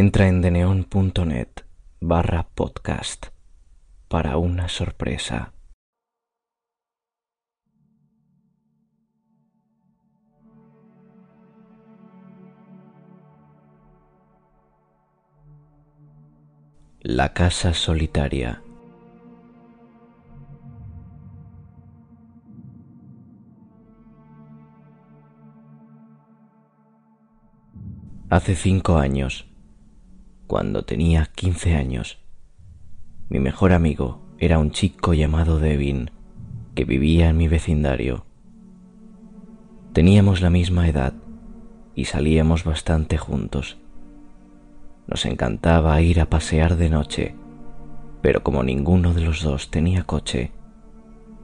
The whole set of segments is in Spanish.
Entra en deneon.net barra podcast para una sorpresa. La casa solitaria. Hace cinco años, cuando tenía quince años, mi mejor amigo era un chico llamado Devin, que vivía en mi vecindario. Teníamos la misma edad y salíamos bastante juntos. Nos encantaba ir a pasear de noche, pero como ninguno de los dos tenía coche,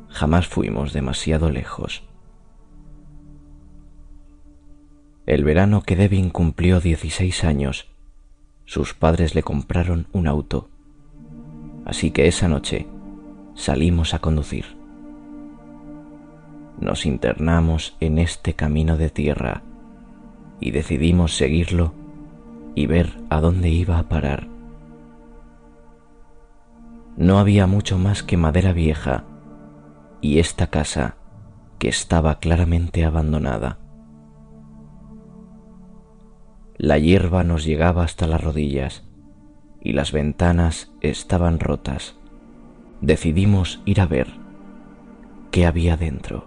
jamás fuimos demasiado lejos. El verano que Devin cumplió 16 años, sus padres le compraron un auto. Así que esa noche salimos a conducir. Nos internamos en este camino de tierra y decidimos seguirlo y ver a dónde iba a parar. No había mucho más que madera vieja y esta casa que estaba claramente abandonada. La hierba nos llegaba hasta las rodillas y las ventanas estaban rotas. Decidimos ir a ver qué había dentro.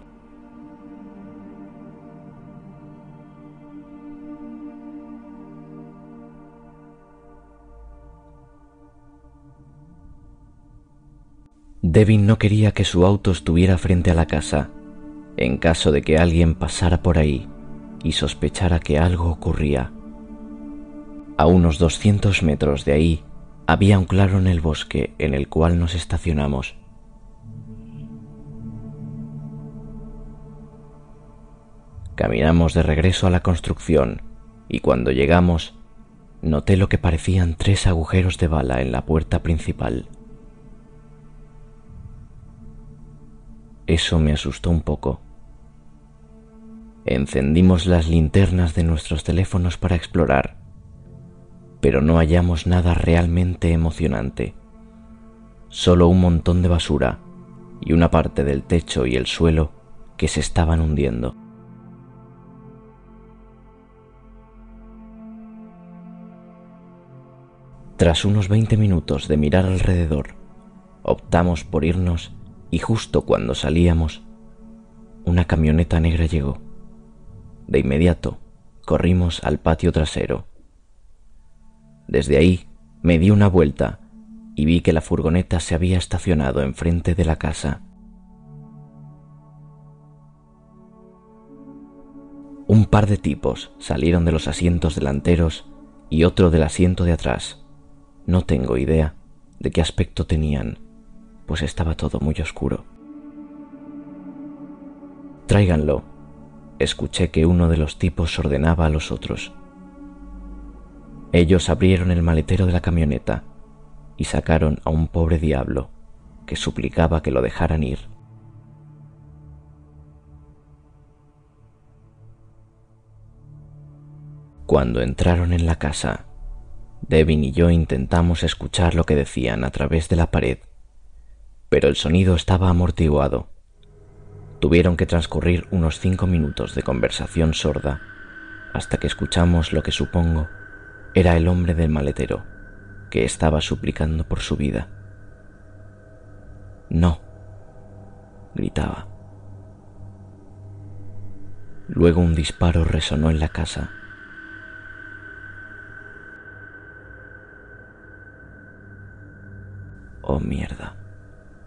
Devin no quería que su auto estuviera frente a la casa, en caso de que alguien pasara por ahí y sospechara que algo ocurría. A unos 200 metros de ahí había un claro en el bosque en el cual nos estacionamos. Caminamos de regreso a la construcción y cuando llegamos noté lo que parecían tres agujeros de bala en la puerta principal. Eso me asustó un poco. Encendimos las linternas de nuestros teléfonos para explorar pero no hallamos nada realmente emocionante. Solo un montón de basura y una parte del techo y el suelo que se estaban hundiendo. Tras unos 20 minutos de mirar alrededor, optamos por irnos y justo cuando salíamos, una camioneta negra llegó. De inmediato, corrimos al patio trasero desde ahí me di una vuelta y vi que la furgoneta se había estacionado enfrente de la casa. Un par de tipos salieron de los asientos delanteros y otro del asiento de atrás. No tengo idea de qué aspecto tenían, pues estaba todo muy oscuro. Tráiganlo. Escuché que uno de los tipos ordenaba a los otros. Ellos abrieron el maletero de la camioneta y sacaron a un pobre diablo que suplicaba que lo dejaran ir. Cuando entraron en la casa, Devin y yo intentamos escuchar lo que decían a través de la pared, pero el sonido estaba amortiguado. Tuvieron que transcurrir unos cinco minutos de conversación sorda hasta que escuchamos lo que supongo era el hombre del maletero, que estaba suplicando por su vida. No, gritaba. Luego un disparo resonó en la casa. Oh mierda,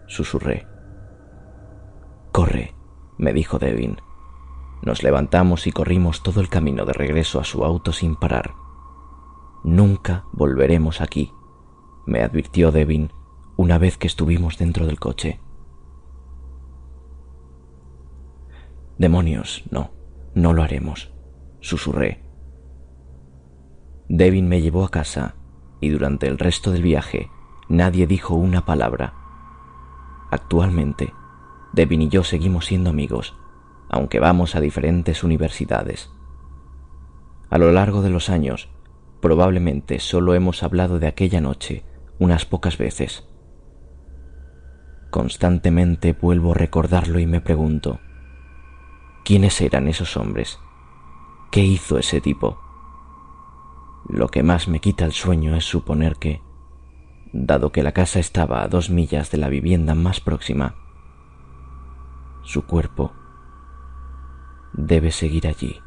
susurré. Corre, me dijo Devin. Nos levantamos y corrimos todo el camino de regreso a su auto sin parar. Nunca volveremos aquí, me advirtió Devin una vez que estuvimos dentro del coche. Demonios, no, no lo haremos, susurré. Devin me llevó a casa y durante el resto del viaje nadie dijo una palabra. Actualmente, Devin y yo seguimos siendo amigos, aunque vamos a diferentes universidades. A lo largo de los años, Probablemente solo hemos hablado de aquella noche unas pocas veces. Constantemente vuelvo a recordarlo y me pregunto, ¿quiénes eran esos hombres? ¿Qué hizo ese tipo? Lo que más me quita el sueño es suponer que, dado que la casa estaba a dos millas de la vivienda más próxima, su cuerpo debe seguir allí.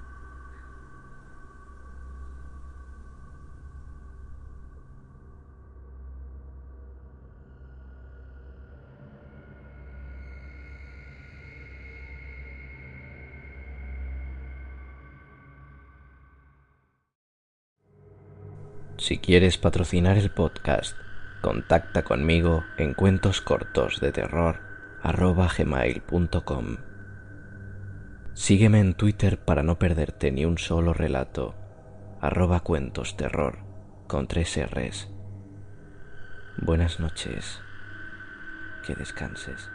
Si quieres patrocinar el podcast, contacta conmigo en cuentos cortos de terror gmail.com. Sígueme en Twitter para no perderte ni un solo relato, arroba cuentos terror con tres R's. Buenas noches, que descanses.